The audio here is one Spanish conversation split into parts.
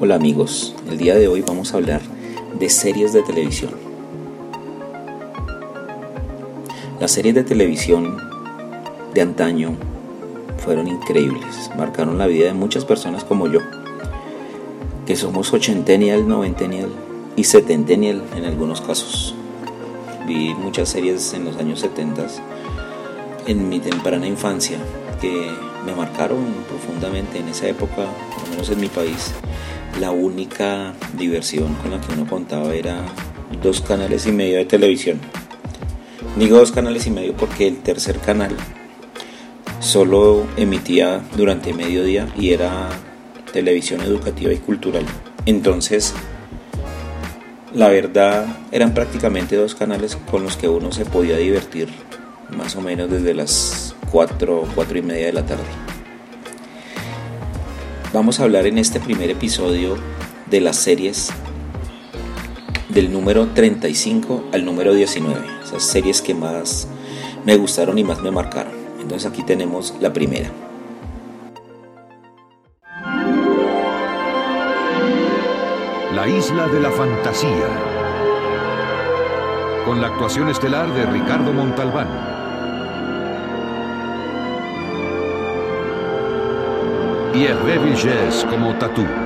Hola amigos, el día de hoy vamos a hablar de series de televisión. Las series de televisión de antaño fueron increíbles, marcaron la vida de muchas personas como yo, que somos ochentennial, noventennial y setentennial en algunos casos. Vi muchas series en los años 70 en mi temprana infancia que me marcaron profundamente en esa época, lo menos en mi país la única diversión con la que uno contaba era dos canales y medio de televisión. Digo dos canales y medio porque el tercer canal solo emitía durante mediodía y era televisión educativa y cultural. Entonces, la verdad eran prácticamente dos canales con los que uno se podía divertir más o menos desde las 4, 4 y media de la tarde. Vamos a hablar en este primer episodio de las series del número 35 al número 19, esas series que más me gustaron y más me marcaron. Entonces aquí tenemos la primera. La isla de la fantasía. Con la actuación estelar de Ricardo Montalbán. Y Hervé Villés como Tatú. ¡El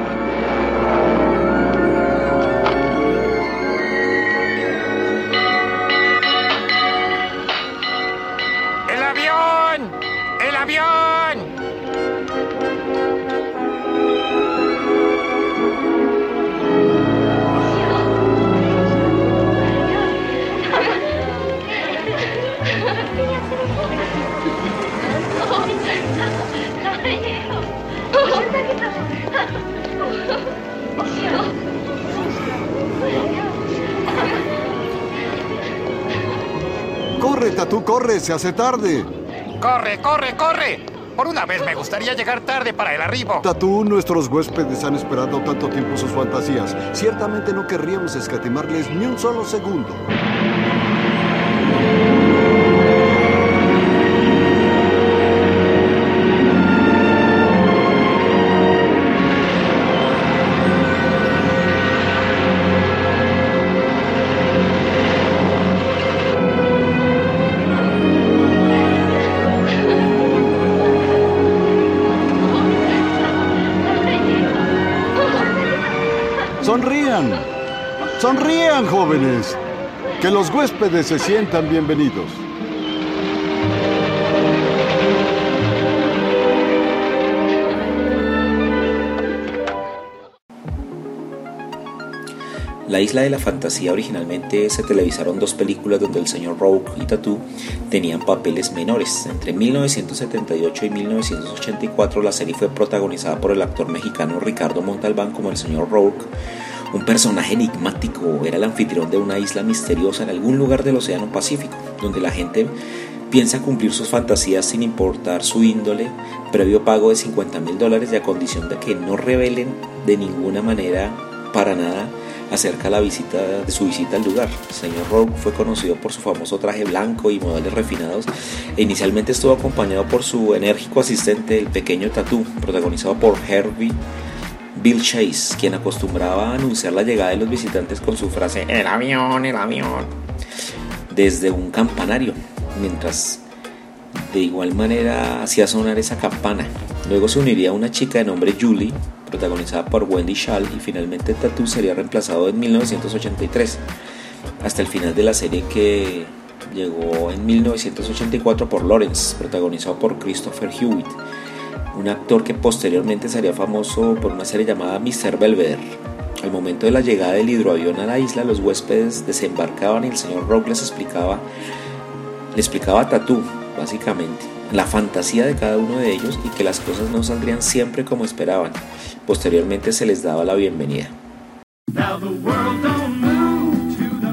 corre, se hace tarde. ¡Corre, corre, corre! Por una vez me gustaría llegar tarde para el arribo. Tatú, nuestros huéspedes han esperado tanto tiempo sus fantasías. Ciertamente no querríamos escatimarles ni un solo segundo. Que los huéspedes se sientan bienvenidos. La Isla de la Fantasía originalmente se televisaron dos películas donde el señor Rogue y Tattoo tenían papeles menores. Entre 1978 y 1984 la serie fue protagonizada por el actor mexicano Ricardo Montalbán como el señor Rogue, un personaje enigmático, era el anfitrión de una isla misteriosa en algún lugar del Océano Pacífico, donde la gente piensa cumplir sus fantasías sin importar su índole, previo pago de 50 mil dólares y a condición de que no revelen de ninguna manera para nada acerca de, la visita, de su visita al lugar. El señor Rogue fue conocido por su famoso traje blanco y modales refinados e inicialmente estuvo acompañado por su enérgico asistente, el pequeño Tatú, protagonizado por Herbie Bill Chase, quien acostumbraba a anunciar la llegada de los visitantes con su frase El avión, el avión, desde un campanario, mientras de igual manera hacía sonar esa campana. Luego se uniría una chica de nombre Julie, protagonizada por Wendy Schall, y finalmente Tattoo sería reemplazado en 1983, hasta el final de la serie que llegó en 1984 por Lawrence, protagonizado por Christopher Hewitt, un actor que posteriormente sería famoso por una serie llamada Mr. Belvedere. Al momento de la llegada del hidroavión a la isla, los huéspedes desembarcaban y el señor Rock les explicaba, le explicaba Tattoo, básicamente, la fantasía de cada uno de ellos y que las cosas no saldrían siempre como esperaban. Posteriormente se les daba la bienvenida.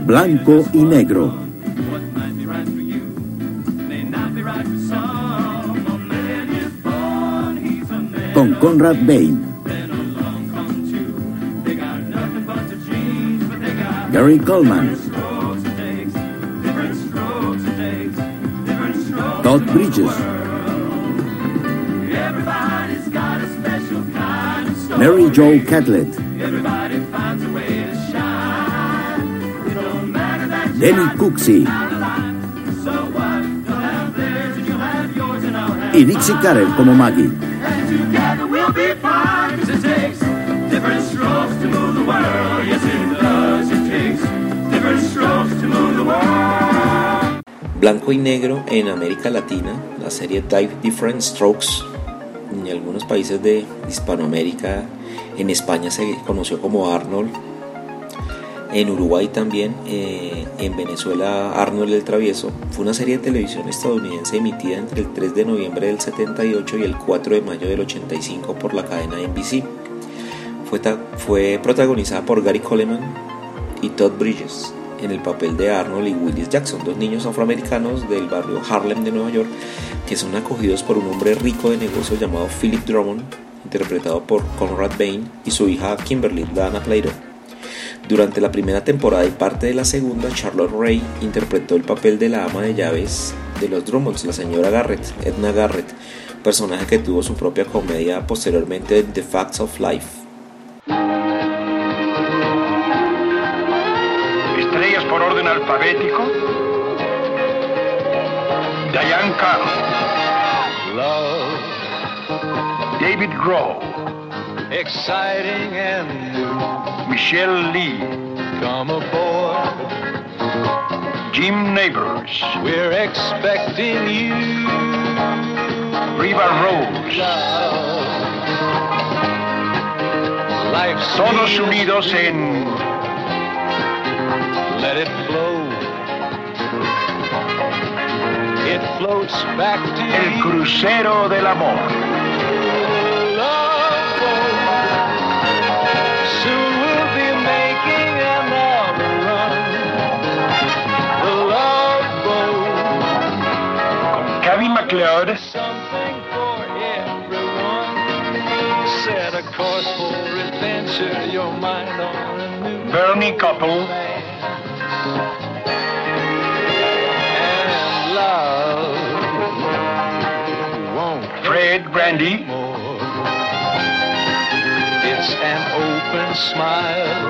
Blanco y negro. Con Conrad Bain. Gary Coleman. Todd Bridges. Mary Jo Catlett. Denny Cooksey. Y Dixie Carter como Maggie. Blanco y negro en América Latina, la serie Dive Different Strokes. En algunos países de Hispanoamérica, en España se conoció como Arnold, en Uruguay también, eh, en Venezuela Arnold el Travieso, fue una serie de televisión estadounidense emitida entre el 3 de noviembre del 78 y el 4 de mayo del 85 por la cadena NBC. Fue, fue protagonizada por Gary Coleman y Todd Bridges en el papel de Arnold y Willis Jackson, dos niños afroamericanos del barrio Harlem de Nueva York que son acogidos por un hombre rico de negocios llamado Philip Drummond, interpretado por Conrad Bain, y su hija Kimberly Dana Plato. Durante la primera temporada y parte de la segunda, Charlotte Ray interpretó el papel de la ama de llaves de los Drummonds, la señora Garrett, Edna Garrett, personaje que tuvo su propia comedia posteriormente en The Facts of Life. Estrellas por orden alfabético. Diane Carroll. Love, David Grohl. Exciting and new. Michelle Lee. Come aboard, Jim Neighbors. we're expecting you. Riva Rose. Love, Todos unidos en Let it flow. It floats back to El. Crucero del Amor. McLeod. Something for everyone. Set a course for adventure. Your mind on a new Bernie Couple. And love won't Fred Brandy. more. It's an open smile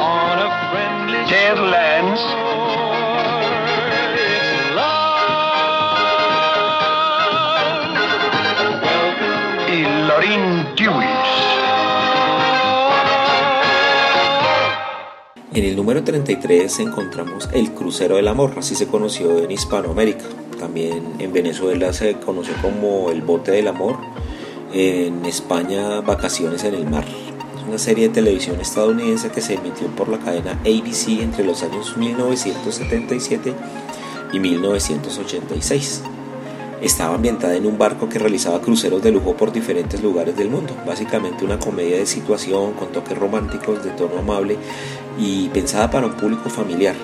on a friendly shore. Lance. En el número 33 encontramos El Crucero del Amor, así se conoció en Hispanoamérica. También en Venezuela se conoció como El Bote del Amor. En España, Vacaciones en el Mar. Es una serie de televisión estadounidense que se emitió por la cadena ABC entre los años 1977 y 1986. Estaba ambientada en un barco que realizaba cruceros de lujo por diferentes lugares del mundo. Básicamente una comedia de situación con toques románticos de tono amable y pensada para un público familiar.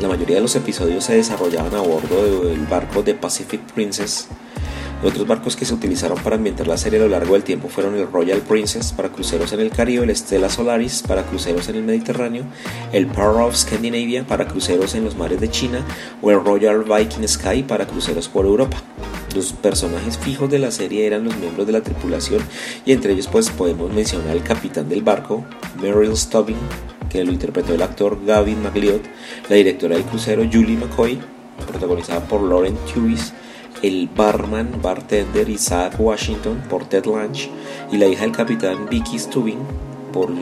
La mayoría de los episodios se desarrollaban a bordo del barco de Pacific Princess. Otros barcos que se utilizaron para ambientar la serie a lo largo del tiempo fueron el Royal Princess para cruceros en el Caribe, el Stella Solaris para cruceros en el Mediterráneo, el Power of Scandinavia para cruceros en los mares de China o el Royal Viking Sky para cruceros por Europa. Los personajes fijos de la serie eran los miembros de la tripulación y entre ellos pues podemos mencionar al capitán del barco, Meryl Stubbing, que lo interpretó el actor Gavin McLeod, la directora del crucero Julie McCoy, protagonizada por Lauren Hughes, el barman, bartender Isaac Washington por Ted Lange y la hija del capitán Vicky Stubbing por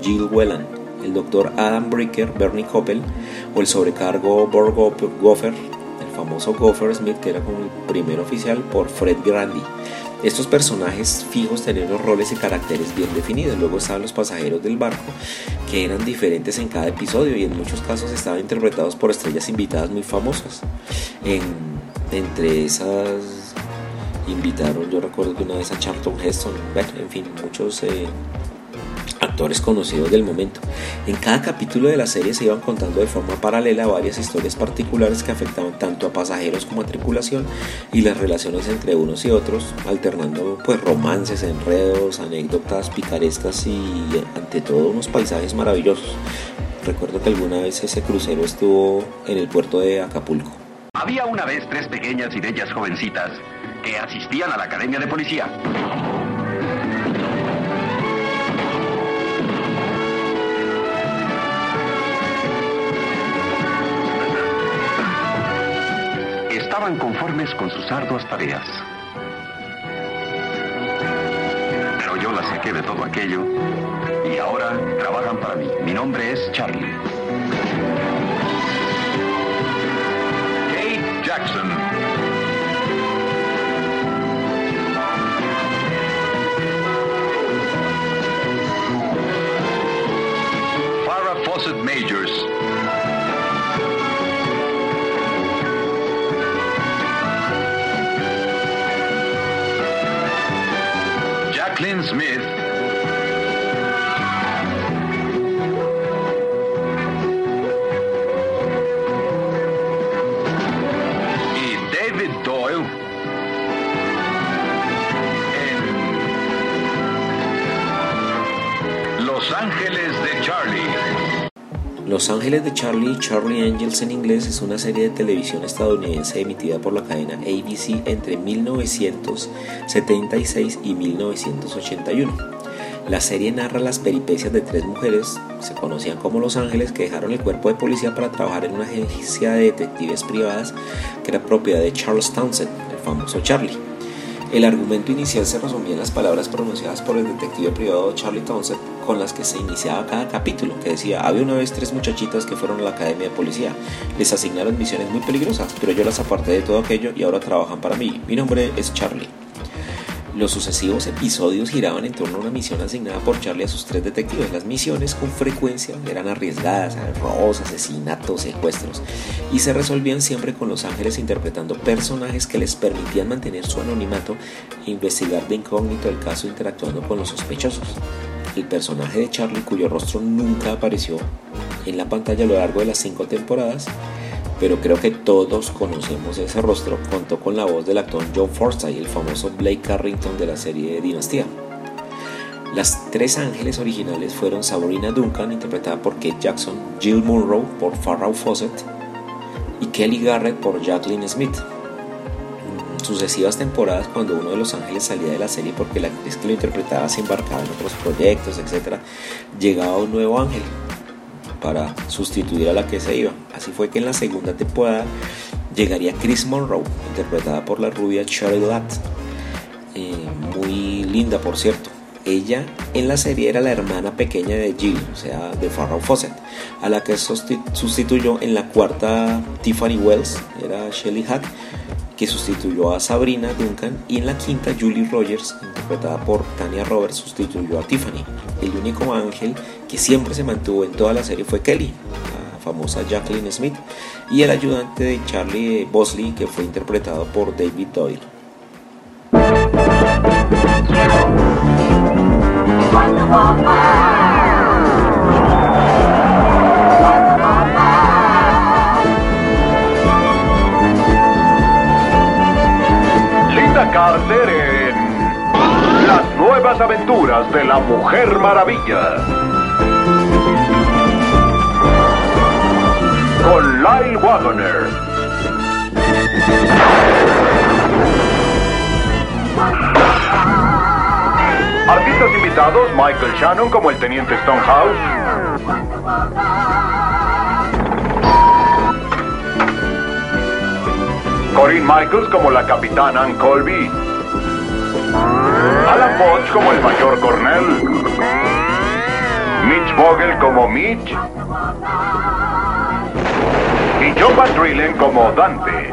Jill Whelan, el doctor Adam Bricker, Bernie Coppel o el sobrecargo Borg Gopher, famoso Gopher Smith que era como el primer oficial por Fred Grandy. Estos personajes fijos tenían los roles y caracteres bien definidos. Luego estaban los pasajeros del barco, que eran diferentes en cada episodio y en muchos casos estaban interpretados por estrellas invitadas muy famosas. En- entre esas invitaron, yo recuerdo que una vez a Charlton Heston, en fin, muchos eh, actores conocidos del momento. En cada capítulo de la serie se iban contando de forma paralela varias historias particulares que afectaban tanto a pasajeros como a tripulación y las relaciones entre unos y otros, alternando pues romances, enredos, anécdotas picarescas y ante todo unos paisajes maravillosos. Recuerdo que alguna vez ese crucero estuvo en el puerto de Acapulco. Había una vez tres pequeñas y bellas jovencitas que asistían a la academia de policía. Conformes con sus arduas tareas. Pero yo las saqué de todo aquello y ahora trabajan para mí. Mi nombre es Charlie. Kate Jackson. Farrah Fawcett Majors. Los Ángeles de Charlie, Charlie Angels en inglés, es una serie de televisión estadounidense emitida por la cadena ABC entre 1976 y 1981. La serie narra las peripecias de tres mujeres, se conocían como Los Ángeles, que dejaron el cuerpo de policía para trabajar en una agencia de detectives privadas que era propiedad de Charles Townsend, el famoso Charlie. El argumento inicial se resumía en las palabras pronunciadas por el detective privado Charlie Townsend con las que se iniciaba cada capítulo, que decía, había una vez tres muchachitas que fueron a la academia de policía, les asignaron misiones muy peligrosas, pero yo las aparté de todo aquello y ahora trabajan para mí. Mi nombre es Charlie. Los sucesivos episodios giraban en torno a una misión asignada por Charlie a sus tres detectives. Las misiones con frecuencia eran arriesgadas, robos, asesinatos, secuestros, y se resolvían siempre con los ángeles interpretando personajes que les permitían mantener su anonimato e investigar de incógnito el caso interactuando con los sospechosos. El personaje de Charlie, cuyo rostro nunca apareció en la pantalla a lo largo de las cinco temporadas, pero creo que todos conocemos ese rostro, contó con la voz del actor John Forsythe, el famoso Blake Carrington de la serie Dinastía. Las tres ángeles originales fueron Sabrina Duncan, interpretada por Kate Jackson, Jill Munro por Farrah Fawcett y Kelly Garrett por Jacqueline Smith. Sucesivas temporadas, cuando uno de los ángeles salía de la serie porque la actriz que lo interpretaba se embarcaba en otros proyectos, etc., llegaba un nuevo ángel, para sustituir a la que se iba. Así fue que en la segunda temporada llegaría Chris Monroe, interpretada por la rubia Cheryl Latt, eh, muy linda por cierto. Ella en la serie era la hermana pequeña de Jill, o sea, de Farrah Fawcett, a la que sustituyó en la cuarta Tiffany Wells, era Shelly Hack, que sustituyó a Sabrina Duncan, y en la quinta Julie Rogers, interpretada por Tania Roberts, sustituyó a Tiffany. El único ángel que siempre se mantuvo en toda la serie fue Kelly, la famosa Jacqueline Smith, y el ayudante de Charlie Bosley, que fue interpretado por David Doyle. Carter en Las nuevas aventuras de la Mujer Maravilla. Con Lyle Wagoner. Artistas invitados, Michael Shannon como el Teniente Stonehouse. Corinne Michaels como la Capitana Ann Colby. Alan Potts como el Mayor Cornell. Mitch Vogel como Mitch. Y John Van Drillen como Dante.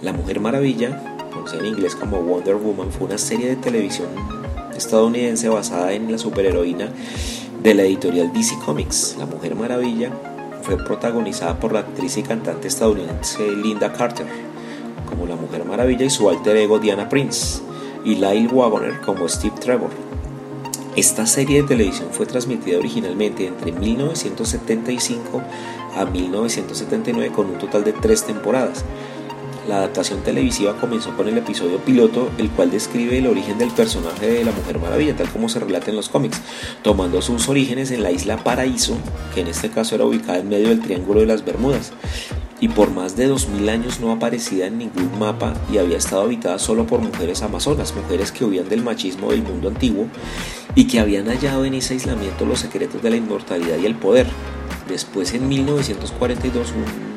La Mujer Maravilla, conocida en inglés como Wonder Woman, fue una serie de televisión estadounidense basada en la superheroína de la editorial DC Comics. La Mujer Maravilla fue protagonizada por la actriz y cantante estadounidense Linda Carter como la Mujer Maravilla y su alter ego Diana Prince y Lyle Wagoner como Steve Trevor. Esta serie de televisión fue transmitida originalmente entre 1975 a 1979 con un total de tres temporadas. La adaptación televisiva comenzó con el episodio piloto, el cual describe el origen del personaje de la Mujer Maravilla, tal como se relata en los cómics, tomando sus orígenes en la isla Paraíso, que en este caso era ubicada en medio del Triángulo de las Bermudas, y por más de 2000 años no aparecida en ningún mapa y había estado habitada solo por mujeres amazonas, mujeres que huían del machismo del mundo antiguo y que habían hallado en ese aislamiento los secretos de la inmortalidad y el poder. Después en 1942 un,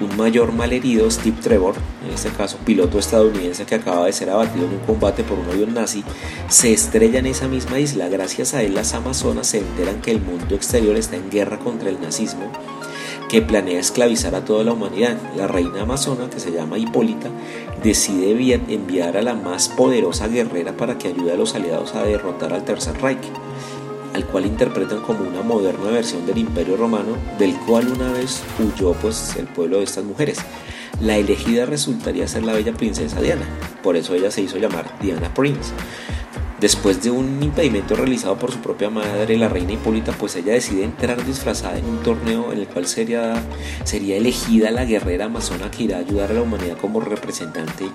un mayor malherido, Steve Trevor, en este caso piloto estadounidense que acaba de ser abatido en un combate por un avión nazi, se estrella en esa misma isla. Gracias a él las amazonas se enteran que el mundo exterior está en guerra contra el nazismo que planea esclavizar a toda la humanidad. La reina amazona, que se llama Hipólita, decide enviar a la más poderosa guerrera para que ayude a los aliados a derrotar al Tercer Reich, al cual interpretan como una moderna versión del Imperio Romano, del cual una vez huyó pues el pueblo de estas mujeres. La elegida resultaría ser la bella princesa Diana, por eso ella se hizo llamar Diana Prince. Después de un impedimento realizado por su propia madre, la reina Hipólita, pues ella decide entrar disfrazada en un torneo en el cual sería, sería elegida la guerrera amazona que irá a ayudar a la humanidad como representante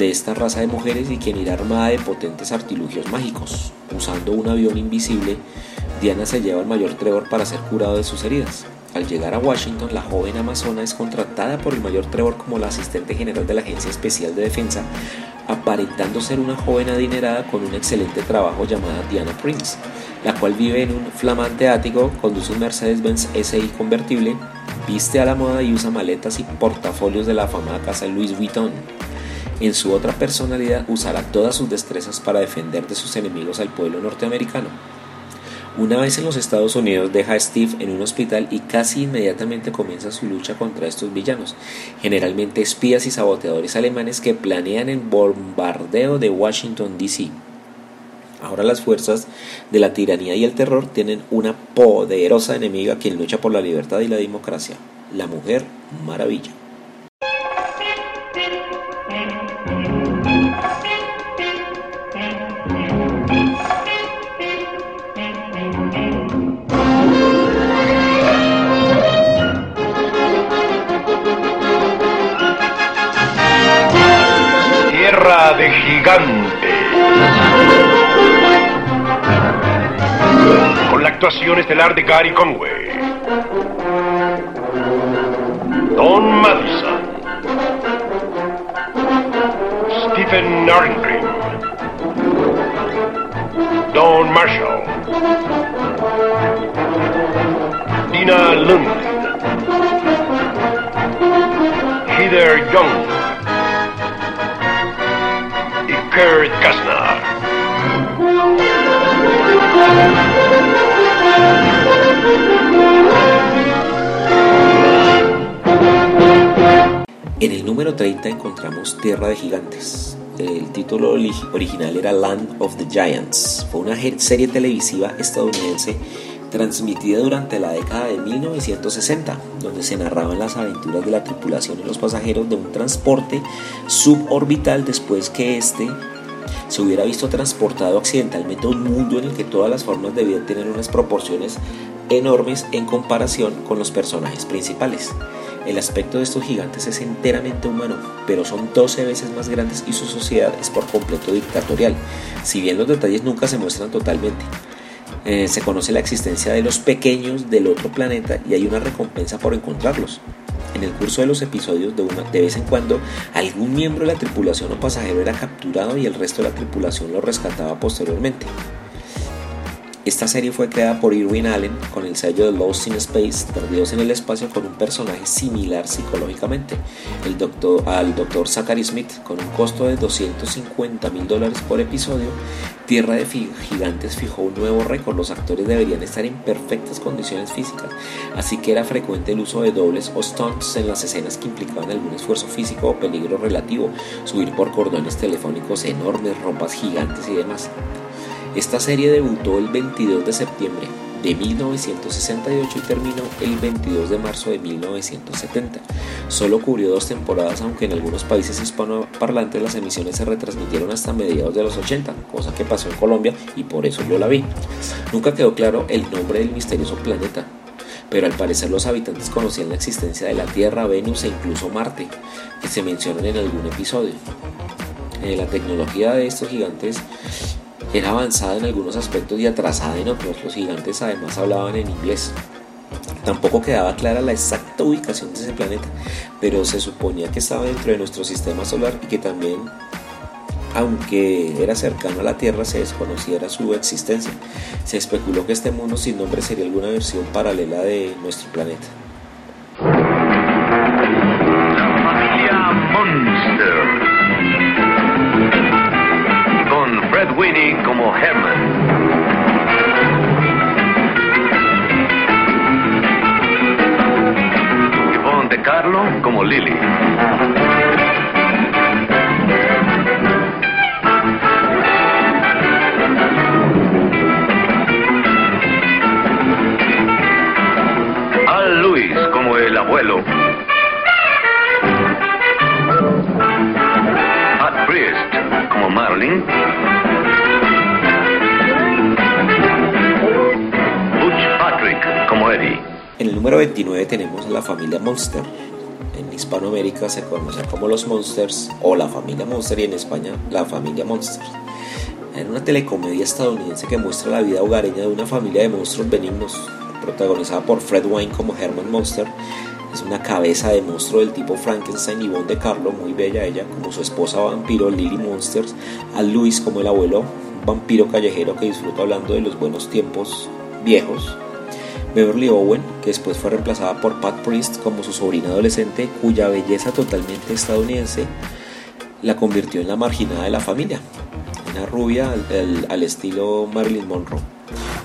de esta raza de mujeres y quien irá armada de potentes artilugios mágicos. Usando un avión invisible, Diana se lleva al mayor Trevor para ser curado de sus heridas. Al llegar a Washington, la joven amazona es contratada por el mayor Trevor como la asistente general de la Agencia Especial de Defensa, aparentando ser una joven adinerada con un excelente trabajo llamada Diana Prince, la cual vive en un flamante ático, conduce un Mercedes-Benz SI convertible, viste a la moda y usa maletas y portafolios de la afamada casa Louis Vuitton. En su otra personalidad usará todas sus destrezas para defender de sus enemigos al pueblo norteamericano. Una vez en los Estados Unidos deja a Steve en un hospital y casi inmediatamente comienza su lucha contra estos villanos, generalmente espías y saboteadores alemanes que planean el bombardeo de Washington, D.C. Ahora las fuerzas de la tiranía y el terror tienen una poderosa enemiga quien lucha por la libertad y la democracia, la mujer maravilla. Con la actuación estelar de Gary Conway. Don Madison. Stephen Arngrim. Don Marshall. Dina Lund. Heather Young. En el número 30 encontramos Tierra de Gigantes. El título original era Land of the Giants. Fue una serie televisiva estadounidense transmitida durante la década de 1960, donde se narraban las aventuras de la tripulación y los pasajeros de un transporte suborbital después que éste se hubiera visto transportado accidentalmente a un mundo en el que todas las formas debían tener unas proporciones enormes en comparación con los personajes principales. El aspecto de estos gigantes es enteramente humano, pero son 12 veces más grandes y su sociedad es por completo dictatorial, si bien los detalles nunca se muestran totalmente. Eh, se conoce la existencia de los pequeños del otro planeta y hay una recompensa por encontrarlos. En el curso de los episodios, de, una, de vez en cuando, algún miembro de la tripulación o pasajero era capturado y el resto de la tripulación lo rescataba posteriormente. Esta serie fue creada por Irwin Allen con el sello de Lost in Space, Perdidos en el Espacio, con un personaje similar psicológicamente, el doctor, al Dr. Zachary Smith, con un costo de 250 mil dólares por episodio. Tierra de Gigantes fijó un nuevo récord, los actores deberían estar en perfectas condiciones físicas, así que era frecuente el uso de dobles o stunts en las escenas que implicaban algún esfuerzo físico o peligro relativo, subir por cordones telefónicos enormes, ropas gigantes y demás. Esta serie debutó el 22 de septiembre de 1968 y terminó el 22 de marzo de 1970. Solo cubrió dos temporadas, aunque en algunos países hispanoparlantes las emisiones se retransmitieron hasta mediados de los 80, cosa que pasó en Colombia y por eso yo la vi. Nunca quedó claro el nombre del misterioso planeta, pero al parecer los habitantes conocían la existencia de la Tierra, Venus e incluso Marte, que se mencionan en algún episodio. Eh, la tecnología de estos gigantes era avanzada en algunos aspectos y atrasada en otros. Los gigantes además hablaban en inglés. Tampoco quedaba clara la exacta ubicación de ese planeta, pero se suponía que estaba dentro de nuestro sistema solar y que también aunque era cercano a la Tierra, se desconociera su existencia. Se especuló que este mundo sin nombre sería alguna versión paralela de nuestro planeta. Carlo como Lily. Al Luis como el abuelo. Pat Priest como Marlin. Butch Patrick como Eddie. En el número 29 tenemos a la familia Monster. En Hispanoamérica se conoce como los Monsters o la familia Monster y en España la familia Monster. Era una telecomedia estadounidense que muestra la vida hogareña de una familia de monstruos benignos, protagonizada por Fred Wayne como Herman Monster. Es una cabeza de monstruo del tipo Frankenstein Yvonne de Carlo, muy bella ella, como su esposa vampiro Lily Monsters, a Luis como el abuelo vampiro callejero que disfruta hablando de los buenos tiempos viejos, Beverly Owen, que después fue reemplazada por Pat Priest como su sobrina adolescente, cuya belleza totalmente estadounidense la convirtió en la marginada de la familia, una rubia al, estilo Marilyn Monroe.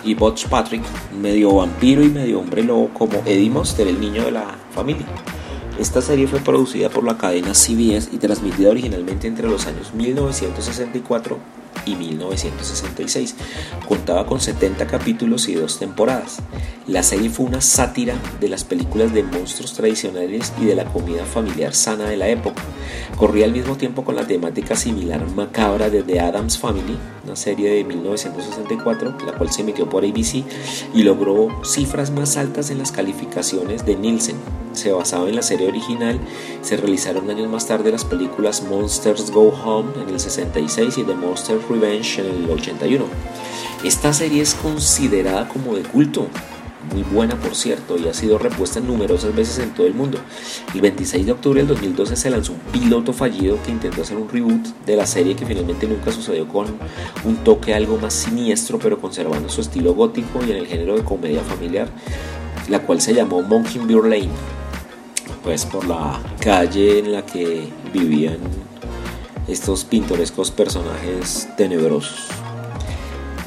Y Butch Patrick, medio vampiro y medio hombre lobo, como Eddie Monster, el niño de la familia. Esta serie fue producida por la cadena CBS y transmitida originalmente entre los años 1964 y 1966. Contaba con 70 capítulos y dos temporadas. La serie fue una sátira de las películas de monstruos tradicionales y de la comida familiar sana de la época. Corría al mismo tiempo con la temática similar macabra de The Addams Family, una serie de 1964, la cual se emitió por ABC y logró cifras más altas en las calificaciones de Nielsen. Se basaba en la serie original, se realizaron años más tarde las películas Monsters Go Home en el 66 y The Monster Revenge en el 81. Esta serie es considerada como de culto, muy buena por cierto, y ha sido repuesta numerosas veces en todo el mundo. El 26 de octubre del 2012 se lanzó un piloto fallido que intentó hacer un reboot de la serie que finalmente nunca sucedió con un toque algo más siniestro, pero conservando su estilo gótico y en el género de comedia familiar, la cual se llamó Mockingbird Lane, pues por la calle en la que vivían estos pintorescos personajes tenebrosos.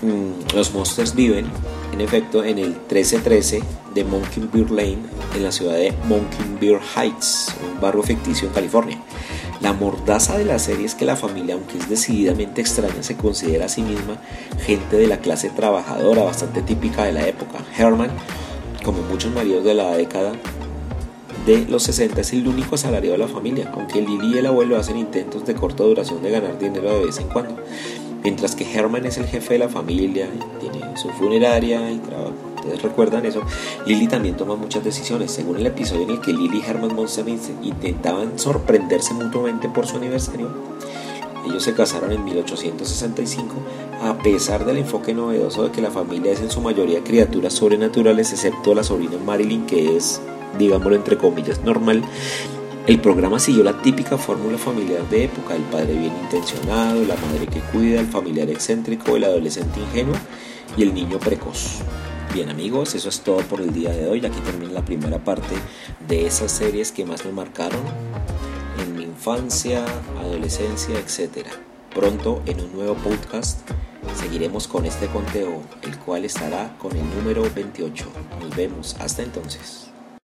Mm, Los monsters viven, en efecto, en el 1313 de Mockingbird Lane, en la ciudad de Mockingbird Heights, un barrio ficticio en California. La mordaza de la serie es que la familia, aunque es decididamente extraña, se considera a sí misma gente de la clase trabajadora, bastante típica de la época. Herman, como muchos maridos de la década de los 60, es el único asalariado de la familia, aunque Lily y el abuelo hacen intentos de corta duración de ganar dinero de vez en cuando. Mientras que Herman es el jefe de la familia, tiene su funeraria y. Ustedes recuerdan eso. Lily también toma muchas decisiones. Según el episodio en el que Lily y Herman Monster intentaban sorprenderse mutuamente por su aniversario, ellos se casaron en 1865, a pesar del enfoque novedoso de que la familia es en su mayoría criaturas sobrenaturales, excepto la sobrina Marilyn, que es, digámoslo entre comillas, normal. El programa siguió la típica fórmula familiar de época, el padre bien intencionado, la madre que cuida, el familiar excéntrico, el adolescente ingenuo y el niño precoz. Bien amigos, eso es todo por el día de hoy. Aquí termina la primera parte de esas series que más me marcaron en mi infancia, adolescencia, etc. Pronto en un nuevo podcast seguiremos con este conteo, el cual estará con el número 28. Nos vemos, hasta entonces.